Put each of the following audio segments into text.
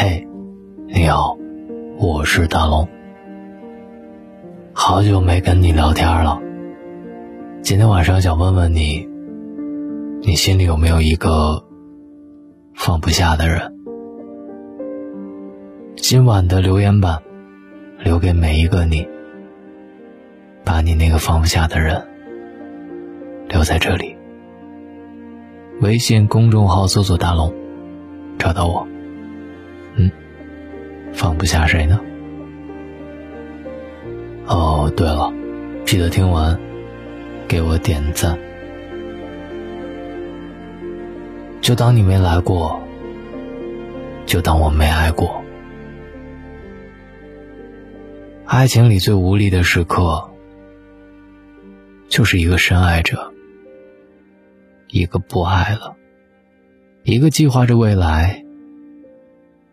嘿，你好，我是大龙。好久没跟你聊天了，今天晚上想问问你，你心里有没有一个放不下的人？今晚的留言板留给每一个你，把你那个放不下的人留在这里。微信公众号搜索“大龙”，找到我。放不下谁呢？哦，对了，记得听完给我点赞。就当你没来过，就当我没爱过。爱情里最无力的时刻，就是一个深爱着，一个不爱了，一个计划着未来，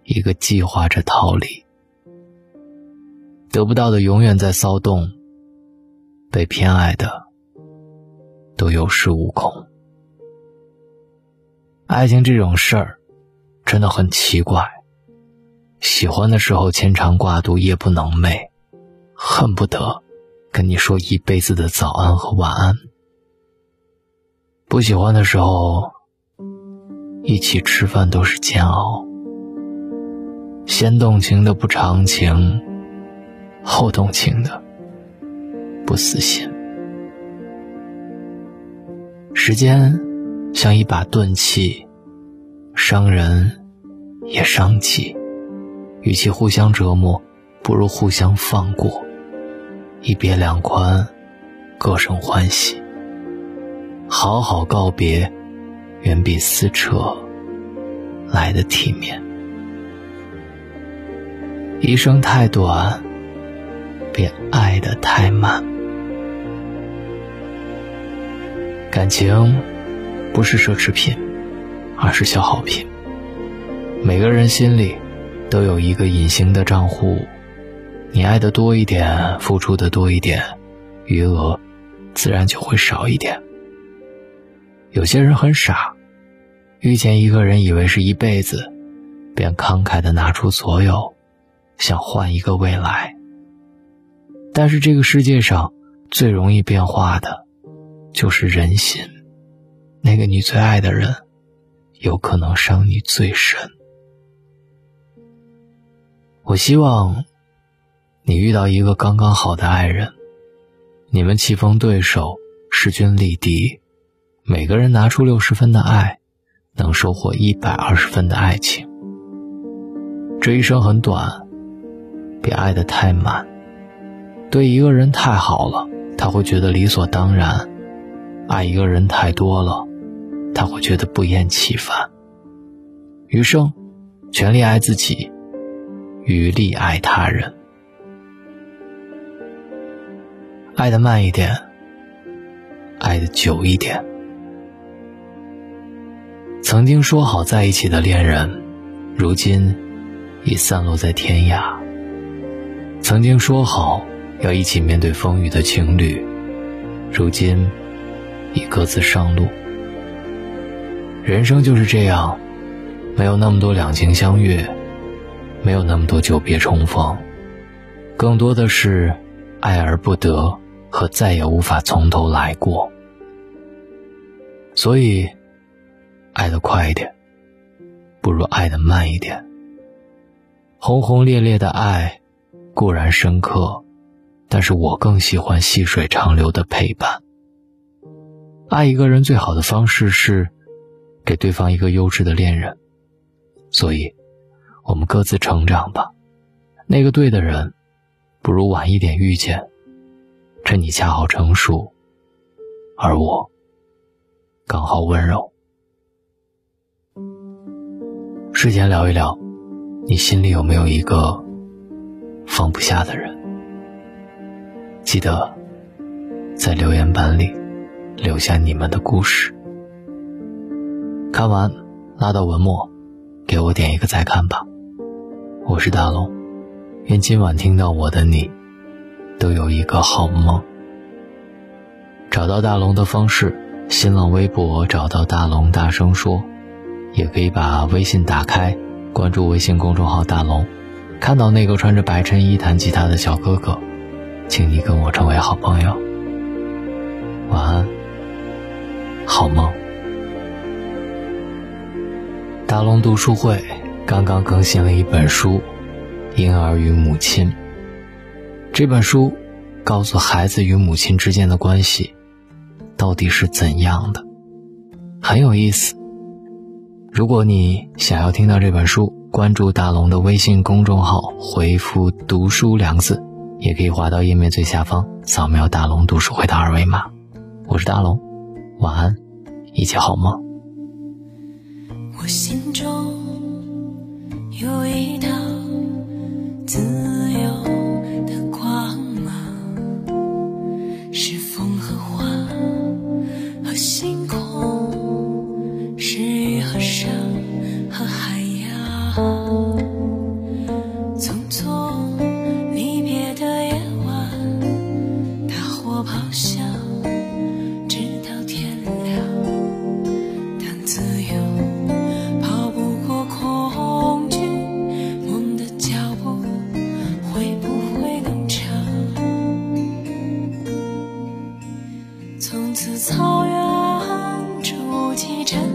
一个计划着逃离。得不到的永远在骚动，被偏爱的都有恃无恐。爱情这种事儿，真的很奇怪。喜欢的时候牵肠挂肚，夜不能寐。恨不得跟你说一辈子的早安和晚安。不喜欢的时候，一起吃饭都是煎熬。先动情的不长情，后动情的不死心。时间像一把钝器，伤人也伤己。与其互相折磨，不如互相放过。一别两宽，各生欢喜。好好告别，远比撕扯来的体面。一生太短，别爱得太满。感情不是奢侈品，而是消耗品。每个人心里都有一个隐形的账户。你爱的多一点，付出的多一点，余额自然就会少一点。有些人很傻，遇见一个人以为是一辈子，便慷慨的拿出所有，想换一个未来。但是这个世界上最容易变化的，就是人心。那个你最爱的人，有可能伤你最深。我希望。你遇到一个刚刚好的爱人，你们棋逢对手，势均力敌，每个人拿出六十分的爱，能收获一百二十分的爱情。这一生很短，别爱得太满。对一个人太好了，他会觉得理所当然；爱一个人太多了，他会觉得不厌其烦。余生，全力爱自己，余力爱他人。爱的慢一点，爱的久一点。曾经说好在一起的恋人，如今已散落在天涯。曾经说好要一起面对风雨的情侣，如今已各自上路。人生就是这样，没有那么多两情相悦，没有那么多久别重逢，更多的是爱而不得。和再也无法从头来过，所以，爱的快一点，不如爱的慢一点。轰轰烈烈的爱固然深刻，但是我更喜欢细水长流的陪伴。爱一个人最好的方式是，给对方一个优质的恋人。所以，我们各自成长吧。那个对的人，不如晚一点遇见。趁你恰好成熟，而我刚好温柔。睡前聊一聊，你心里有没有一个放不下的人？记得在留言板里留下你们的故事。看完拉到文末，给我点一个再看吧。我是大龙，愿今晚听到我的你。都有一个好梦。找到大龙的方式：新浪微博找到大龙，大声说；也可以把微信打开，关注微信公众号“大龙”，看到那个穿着白衬衣弹吉他的小哥哥，请你跟我成为好朋友。晚安，好梦。大龙读书会刚刚更新了一本书《婴儿与母亲》。这本书告诉孩子与母亲之间的关系到底是怎样的，很有意思。如果你想要听到这本书，关注大龙的微信公众号，回复“读书”两个字，也可以滑到页面最下方，扫描大龙读书会的二维码。我是大龙，晚安，一起好梦。我心中有一道这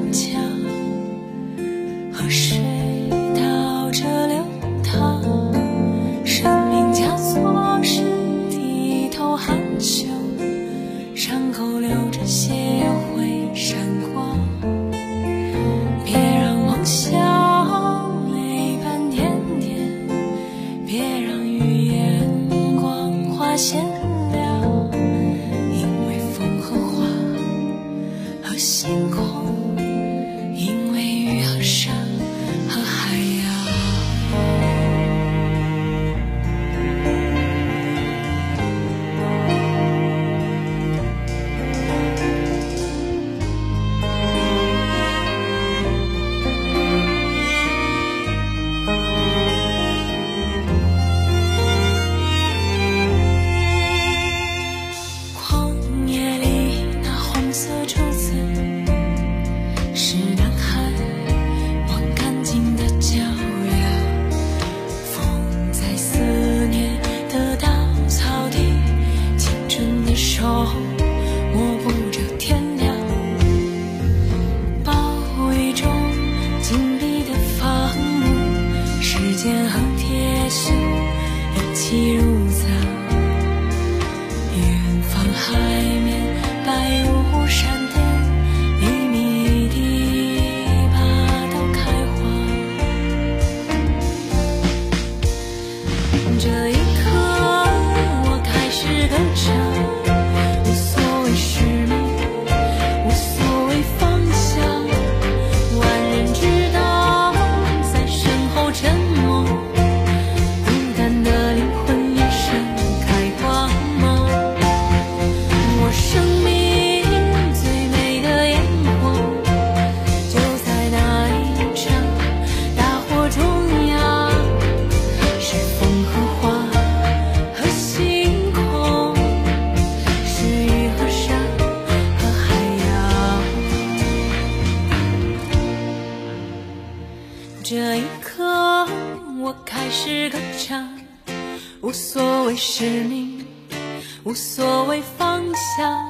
无所谓方向，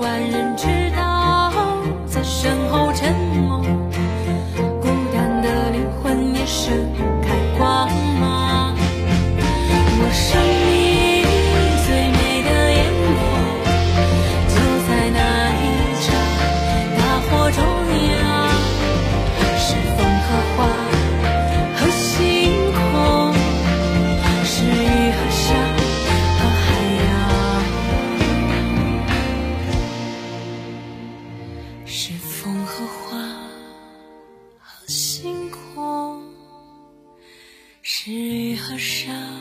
万人知道，在身后沉默。多少